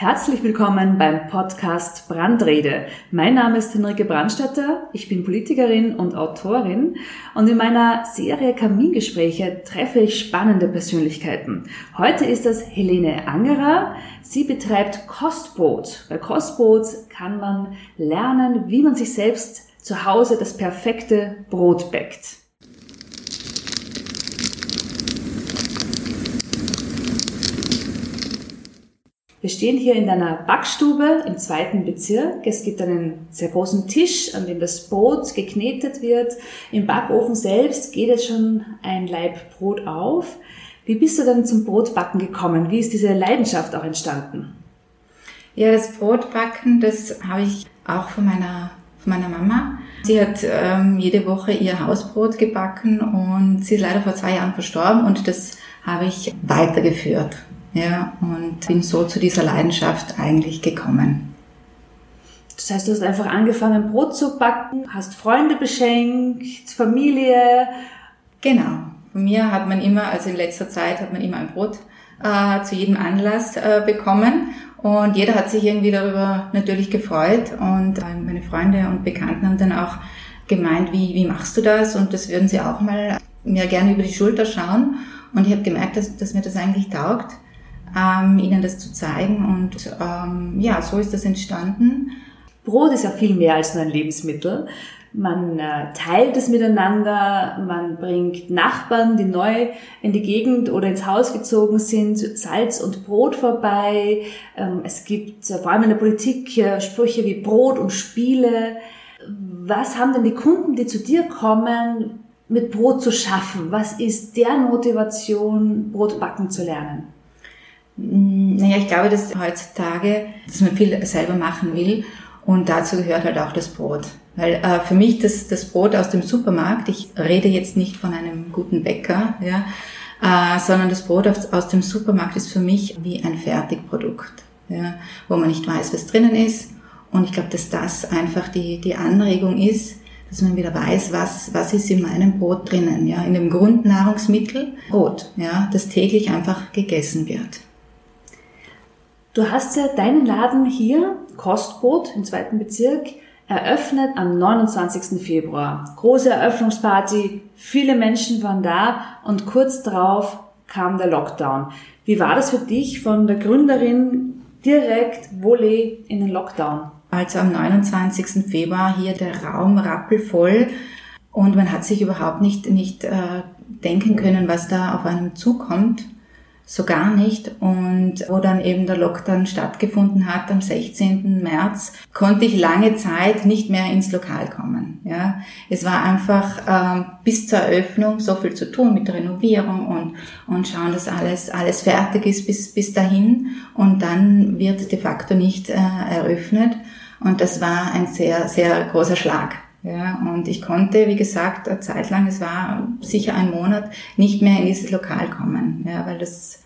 Herzlich willkommen beim Podcast Brandrede. Mein Name ist Henrike Brandstatter, ich bin Politikerin und Autorin und in meiner Serie Kamingespräche treffe ich spannende Persönlichkeiten. Heute ist das Helene Angerer. Sie betreibt Kostbrot. Bei Kostbrot kann man lernen, wie man sich selbst zu Hause das perfekte Brot bäckt. Wir stehen hier in deiner Backstube im zweiten Bezirk. Es gibt einen sehr großen Tisch, an dem das Brot geknetet wird. Im Backofen selbst geht jetzt schon ein Laib Brot auf. Wie bist du dann zum Brotbacken gekommen? Wie ist diese Leidenschaft auch entstanden? Ja, das Brotbacken, das habe ich auch von meiner, von meiner Mama. Sie hat ähm, jede Woche ihr Hausbrot gebacken und sie ist leider vor zwei Jahren verstorben und das habe ich weitergeführt. Ja, und bin so zu dieser Leidenschaft eigentlich gekommen. Das heißt, du hast einfach angefangen, Brot zu backen, hast Freunde beschenkt, Familie. Genau. Von mir hat man immer, also in letzter Zeit hat man immer ein Brot äh, zu jedem Anlass äh, bekommen. Und jeder hat sich irgendwie darüber natürlich gefreut. Und äh, meine Freunde und Bekannten haben dann auch gemeint, wie, wie machst du das? Und das würden sie auch mal mir gerne über die Schulter schauen. Und ich habe gemerkt, dass, dass mir das eigentlich taugt ähm, ihnen das zu zeigen. Und ähm, ja, so ist das entstanden. Brot ist ja viel mehr als nur ein Lebensmittel. Man äh, teilt es miteinander, man bringt Nachbarn, die neu in die Gegend oder ins Haus gezogen sind, Salz und Brot vorbei. Ähm, es gibt äh, vor allem in der Politik äh, Sprüche wie Brot und Spiele. Was haben denn die Kunden, die zu dir kommen, mit Brot zu schaffen? Was ist der Motivation, Brot backen zu lernen? Mm, naja, ich glaube, dass heutzutage, dass man viel selber machen will und dazu gehört halt auch das Brot. Weil äh, für mich das, das Brot aus dem Supermarkt, ich rede jetzt nicht von einem guten Bäcker, ja, äh, sondern das Brot aus, aus dem Supermarkt ist für mich wie ein Fertigprodukt, ja, wo man nicht weiß, was drinnen ist. Und ich glaube, dass das einfach die, die Anregung ist, dass man wieder weiß, was, was ist in meinem Brot drinnen, ja, in dem Grundnahrungsmittel Brot, ja, das täglich einfach gegessen wird. Du hast ja deinen Laden hier, Kostbrot im zweiten Bezirk, eröffnet am 29. Februar. Große Eröffnungsparty, viele Menschen waren da und kurz darauf kam der Lockdown. Wie war das für dich von der Gründerin direkt Volley in den Lockdown? Also am 29. Februar hier der Raum rappelvoll und man hat sich überhaupt nicht, nicht äh, denken können, was da auf einem zukommt so gar nicht. Und wo dann eben der Lockdown stattgefunden hat am 16. März, konnte ich lange Zeit nicht mehr ins Lokal kommen. Ja, es war einfach ähm, bis zur Eröffnung so viel zu tun mit Renovierung und und schauen, dass alles alles fertig ist bis bis dahin. Und dann wird de facto nicht äh, eröffnet. Und das war ein sehr sehr großer Schlag. Ja, und ich konnte, wie gesagt, eine Zeit lang, es war sicher ein Monat, nicht mehr in dieses Lokal kommen, ja, weil das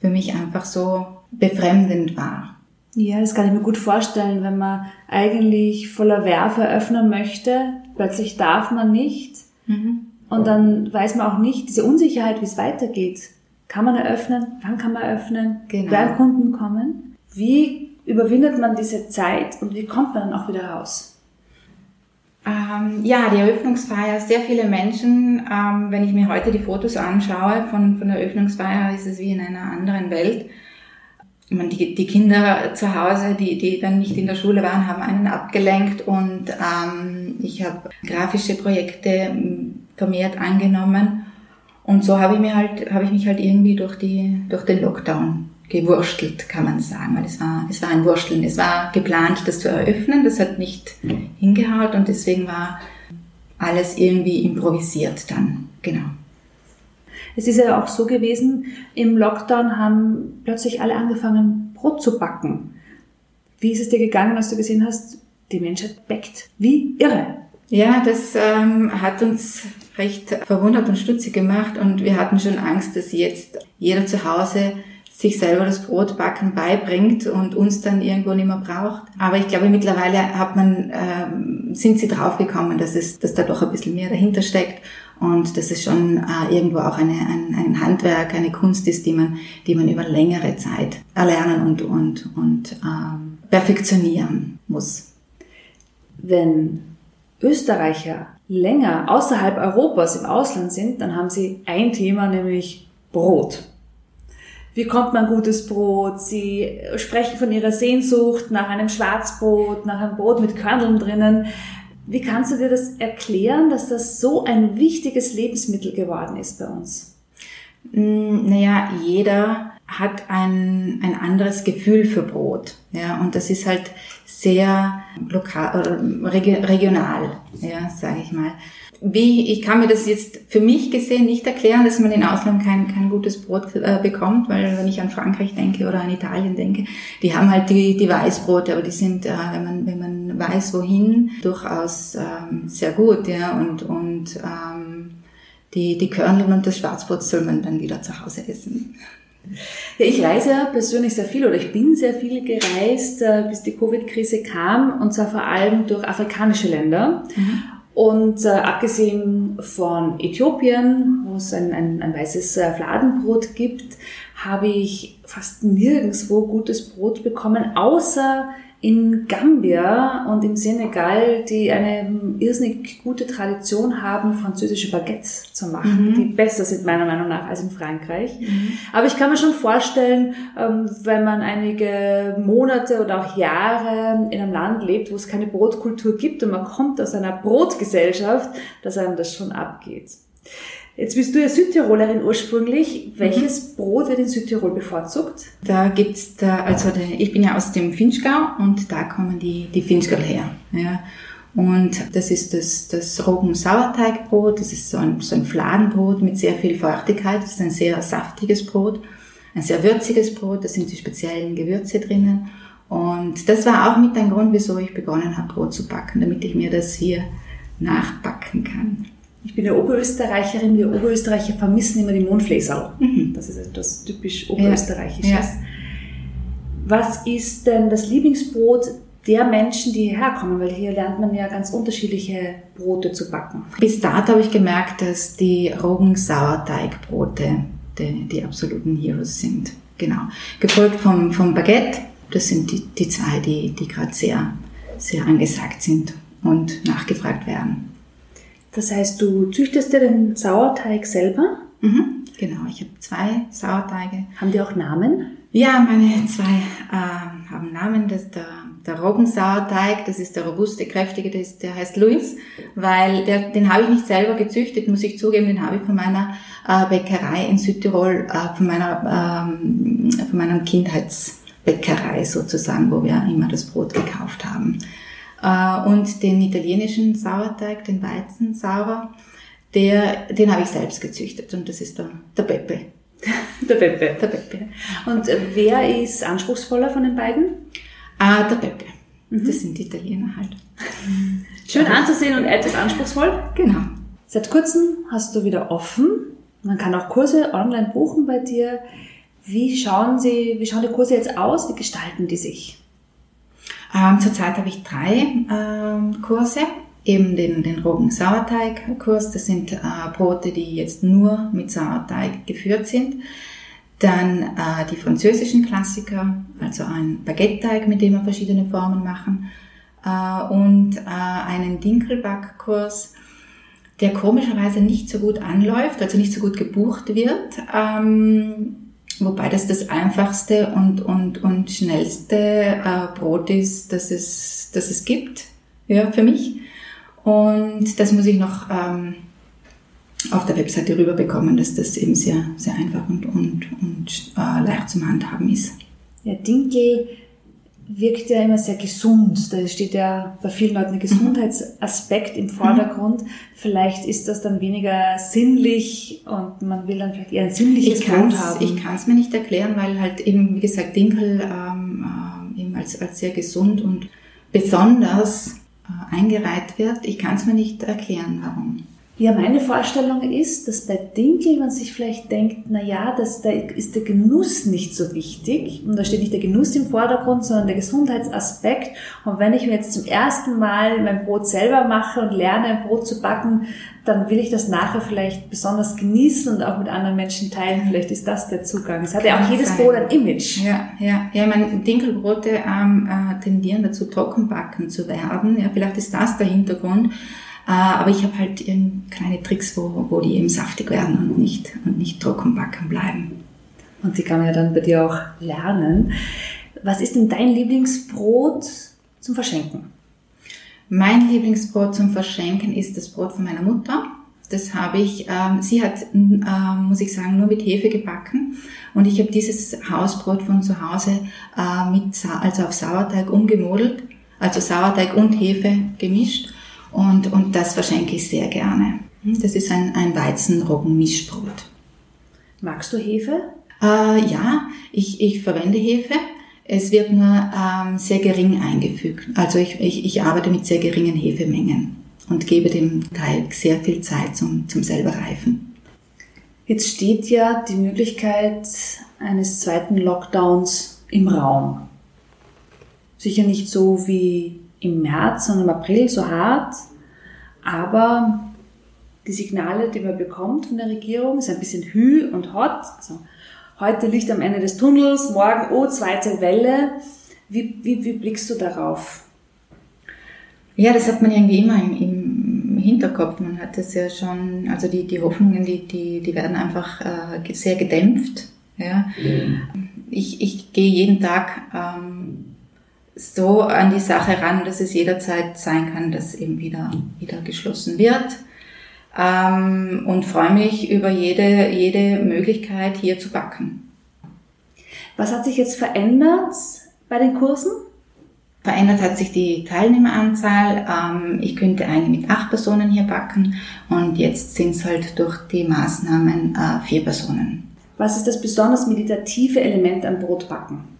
für mich einfach so befremdend war. Ja, das kann ich mir gut vorstellen, wenn man eigentlich voller Werfe öffnen möchte, plötzlich darf man nicht. Mhm. Und dann weiß man auch nicht, diese Unsicherheit, wie es weitergeht. Kann man eröffnen? Wann kann man eröffnen? Genau. Werden Kunden kommen? Wie überwindet man diese Zeit und wie kommt man dann auch wieder raus? Ähm, ja, die Eröffnungsfeier, sehr viele Menschen. Ähm, wenn ich mir heute die Fotos anschaue von, von der Eröffnungsfeier, ist es wie in einer anderen Welt. Ich meine, die, die Kinder zu Hause, die, die dann nicht in der Schule waren, haben einen abgelenkt und ähm, ich habe grafische Projekte vermehrt angenommen. Und so habe ich mir halt, habe ich mich halt irgendwie durch die, durch den Lockdown gewurstelt, kann man sagen, weil es war, es war ein Wursteln. Es war geplant, das zu eröffnen, das hat nicht hingehaut und deswegen war alles irgendwie improvisiert dann, genau. Es ist ja auch so gewesen, im Lockdown haben plötzlich alle angefangen, Brot zu backen. Wie ist es dir gegangen, als du gesehen hast, die Menschheit backt? Wie irre. Ja, das ähm, hat uns recht verwundert und stutzig gemacht und wir hatten schon Angst, dass jetzt jeder zu Hause sich selber das Brotbacken beibringt und uns dann irgendwo nicht mehr braucht. Aber ich glaube, mittlerweile hat man, ähm, sind sie draufgekommen, dass es, dass da doch ein bisschen mehr dahinter steckt Und das ist schon äh, irgendwo auch eine, ein, ein Handwerk, eine Kunst ist, die man, die man über längere Zeit erlernen und, und, und ähm, perfektionieren muss. Wenn Österreicher länger außerhalb Europas im Ausland sind, dann haben sie ein Thema, nämlich Brot. Wie kommt man gutes Brot? Sie sprechen von ihrer Sehnsucht nach einem Schwarzbrot, nach einem Brot mit Körneln drinnen. Wie kannst du dir das erklären, dass das so ein wichtiges Lebensmittel geworden ist bei uns? Hm, naja, jeder hat ein, ein anderes Gefühl für Brot. Ja, und das ist halt sehr lokal oder regional, ja, sage ich mal. Wie, ich kann mir das jetzt für mich gesehen nicht erklären, dass man in Ausland kein, kein gutes Brot äh, bekommt, weil wenn ich an Frankreich denke oder an Italien denke, die haben halt die, die Weißbrote, aber die sind, äh, wenn man, wenn man weiß, wohin, durchaus ähm, sehr gut, ja, und, und ähm, die, die Körneln und das Schwarzbrot soll man dann wieder zu Hause essen. Ja, ich reise ja persönlich sehr viel oder ich bin sehr viel gereist, äh, bis die Covid-Krise kam und zwar vor allem durch afrikanische Länder. Mhm. Und äh, abgesehen von Äthiopien, wo es ein, ein, ein weißes äh, Fladenbrot gibt, habe ich fast nirgendswo gutes Brot bekommen, außer in Gambia und im Senegal, die eine irrsinnig gute Tradition haben, französische Baguettes zu machen, mhm. die besser sind meiner Meinung nach als in Frankreich. Mhm. Aber ich kann mir schon vorstellen, ähm, wenn man einige Monate oder auch Jahre in einem Land lebt, wo es keine Brotkultur gibt und man kommt aus einer Brotgesellschaft, dass einem das schon abgeht. Jetzt bist du ja Südtirolerin ursprünglich. Welches mhm. Brot wird in Südtirol bevorzugt? Da gibt's da, also der, ich bin ja aus dem Finchgau und da kommen die, die Finchgau her. Ja. Und das ist das, das Roggen-Sauerteigbrot. Das ist so ein, so ein Fladenbrot mit sehr viel Feuchtigkeit. Das ist ein sehr saftiges Brot, ein sehr würziges Brot. Da sind die speziellen Gewürze drinnen. Und das war auch mit ein Grund, wieso ich begonnen habe, Brot zu backen, damit ich mir das hier nachbacken kann. Ich bin ja Oberösterreicherin. Wir Oberösterreicher vermissen immer die Mondfläserl. Mhm. Das ist etwas typisch Oberösterreichisches. Ja. Ja. Was ist denn das Lieblingsbrot der Menschen, die hierher kommen? Weil hier lernt man ja ganz unterschiedliche Brote zu backen. Bis dato habe ich gemerkt, dass die Roggensauerteigbrote die, die absoluten Heroes sind. Genau. Gefolgt vom, vom Baguette. Das sind die, die zwei, die, die gerade sehr, sehr angesagt sind und nachgefragt werden. Das heißt, du züchtest dir den Sauerteig selber? Mhm, genau, ich habe zwei Sauerteige. Haben die auch Namen? Ja, meine zwei äh, haben Namen. Das ist der, der Roggensauerteig, das ist der robuste, kräftige, der, ist, der heißt Louis, weil der, den habe ich nicht selber gezüchtet, muss ich zugeben, den habe ich von meiner äh, Bäckerei in Südtirol, äh, von meiner ähm, von meinem Kindheitsbäckerei sozusagen, wo wir immer das Brot gekauft haben. Äh, und den italienischen Sauerteig, den Weizensauer, der, den habe ich selbst gezüchtet und das ist der, der Peppe. der Peppe. Der Peppe. Und wer ist anspruchsvoller von den beiden? Ah, der Peppe. Mhm. Das sind die Italiener halt. Schön anzusehen und etwas anspruchsvoll. Genau. Seit kurzem hast du wieder offen. Man kann auch Kurse online buchen bei dir. Wie schauen sie, wie schauen die Kurse jetzt aus? Wie gestalten die sich? Ähm, zurzeit habe ich drei ähm, Kurse. Eben den, den Roggen-Sauerteig-Kurs. Das sind äh, Brote, die jetzt nur mit Sauerteig geführt sind. Dann äh, die französischen Klassiker, also ein Baguette-Teig, mit dem wir verschiedene Formen machen. Äh, und äh, einen Dinkelbackkurs, der komischerweise nicht so gut anläuft, also nicht so gut gebucht wird. Ähm, Wobei das das einfachste und, und, und schnellste äh, Brot ist, das es, das es gibt, ja, für mich. Und das muss ich noch ähm, auf der Webseite rüberbekommen, dass das eben sehr, sehr einfach und, und, und äh, leicht zum Handhaben ist. Ja, Dinkel wirkt ja immer sehr gesund. Da steht ja bei vielen Leuten ein Gesundheitsaspekt im Vordergrund. Mhm. Vielleicht ist das dann weniger sinnlich und man will dann vielleicht eher ein sinnliches ich Brot haben. Ich kann es mir nicht erklären, weil halt eben, wie gesagt, Dinkel ähm, äh, eben als, als sehr gesund und besonders äh, eingereiht wird. Ich kann es mir nicht erklären, warum. Ja, meine Vorstellung ist, dass bei Dinkel man sich vielleicht denkt, na ja, dass da ist der Genuss nicht so wichtig und da steht nicht der Genuss im Vordergrund, sondern der Gesundheitsaspekt. Und wenn ich mir jetzt zum ersten Mal mein Brot selber mache und lerne, ein Brot zu backen, dann will ich das nachher vielleicht besonders genießen und auch mit anderen Menschen teilen. Vielleicht ist das der Zugang. Es hat ja auch jedes sein. Brot ein Image. Ja, ja, ja. Ich meine, Dinkelbrote ähm, äh, tendieren dazu, trockenbacken zu werden. Ja, vielleicht ist das der Hintergrund. Äh, aber ich habe halt kleine Tricks, wo, wo die eben saftig werden und nicht, und nicht trocken backen bleiben. Und die kann man ja dann bei dir auch lernen. Was ist denn dein Lieblingsbrot zum Verschenken? Mein Lieblingsbrot zum Verschenken ist das Brot von meiner Mutter. Das habe ich, ähm, sie hat, äh, muss ich sagen, nur mit Hefe gebacken. Und ich habe dieses Hausbrot von zu Hause äh, mit, also auf Sauerteig umgemodelt, also Sauerteig und Hefe gemischt und, und das verschenke ich sehr gerne. Das ist ein, ein Weizenroggen-Mischbrot. Magst du Hefe? Äh, ja, ich, ich verwende Hefe. Es wird nur ähm, sehr gering eingefügt. Also ich, ich, ich arbeite mit sehr geringen Hefemengen und gebe dem Teig sehr viel Zeit zum, zum selber reifen. Jetzt steht ja die Möglichkeit eines zweiten Lockdowns im Raum. Sicher nicht so wie im März und im April so hart, aber die Signale, die man bekommt von der Regierung, ist ein bisschen hü und hot. Also heute Licht am Ende des Tunnels, morgen, oh, zweite Welle. Wie, wie, wie blickst du darauf? Ja, das hat man irgendwie immer im, im Hinterkopf. Man hat das ja schon, also die, die Hoffnungen, die, die, die werden einfach äh, sehr gedämpft. Ja. Mhm. Ich, ich gehe jeden Tag ähm, so an die Sache ran, dass es jederzeit sein kann, dass eben wieder, wieder geschlossen wird. Ähm, und freue mich über jede, jede Möglichkeit, hier zu backen. Was hat sich jetzt verändert bei den Kursen? Verändert hat sich die Teilnehmeranzahl. Ähm, ich könnte eigentlich mit acht Personen hier backen und jetzt sind es halt durch die Maßnahmen äh, vier Personen. Was ist das besonders meditative Element am Brotbacken?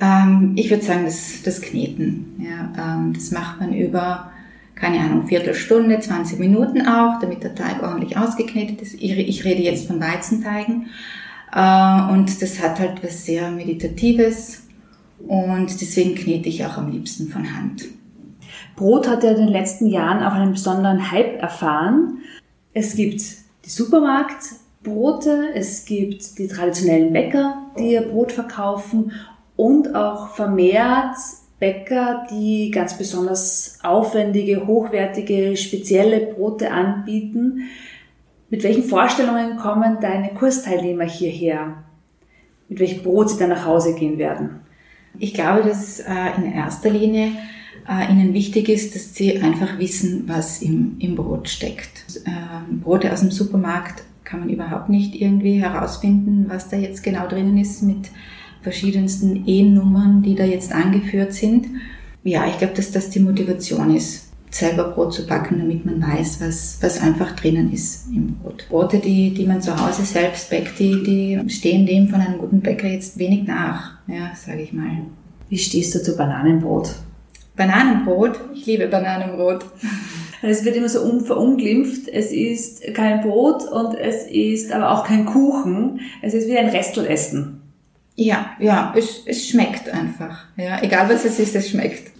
Ähm, ich würde sagen, das, das Kneten. Ja, ähm, das macht man über, keine Ahnung, Viertelstunde, 20 Minuten auch, damit der Teig ordentlich ausgeknetet ist. Ich, ich rede jetzt von Weizenteigen. Äh, und das hat halt was sehr Meditatives. Und deswegen knete ich auch am liebsten von Hand. Brot hat ja in den letzten Jahren auch einen besonderen Hype erfahren. Es gibt die Supermarktbrote, es gibt die traditionellen Bäcker, die ihr Brot verkaufen und auch vermehrt Bäcker, die ganz besonders aufwendige, hochwertige, spezielle Brote anbieten. Mit welchen Vorstellungen kommen deine Kursteilnehmer hierher? Mit welchem Brot sie dann nach Hause gehen werden? Ich glaube, dass äh, in erster Linie äh, ihnen wichtig ist, dass sie einfach wissen, was im, im Brot steckt. Ähm, Brote aus dem Supermarkt kann man überhaupt nicht irgendwie herausfinden, was da jetzt genau drinnen ist mit verschiedensten E-Nummern, die da jetzt angeführt sind. Ja, ich glaube, dass das die Motivation ist, selber Brot zu backen, damit man weiß, was, was einfach drinnen ist im Brot. Brote, die, die man zu Hause selbst bäckt, die, die stehen dem von einem guten Bäcker jetzt wenig nach, ja, sage ich mal. Wie stehst du zu Bananenbrot? Bananenbrot? Ich liebe Bananenbrot. Es wird immer so verunglimpft. Es ist kein Brot und es ist aber auch kein Kuchen. Es ist wie ein Restelessen. Ja, ja, es, es schmeckt einfach. Ja, egal was es ist, es schmeckt.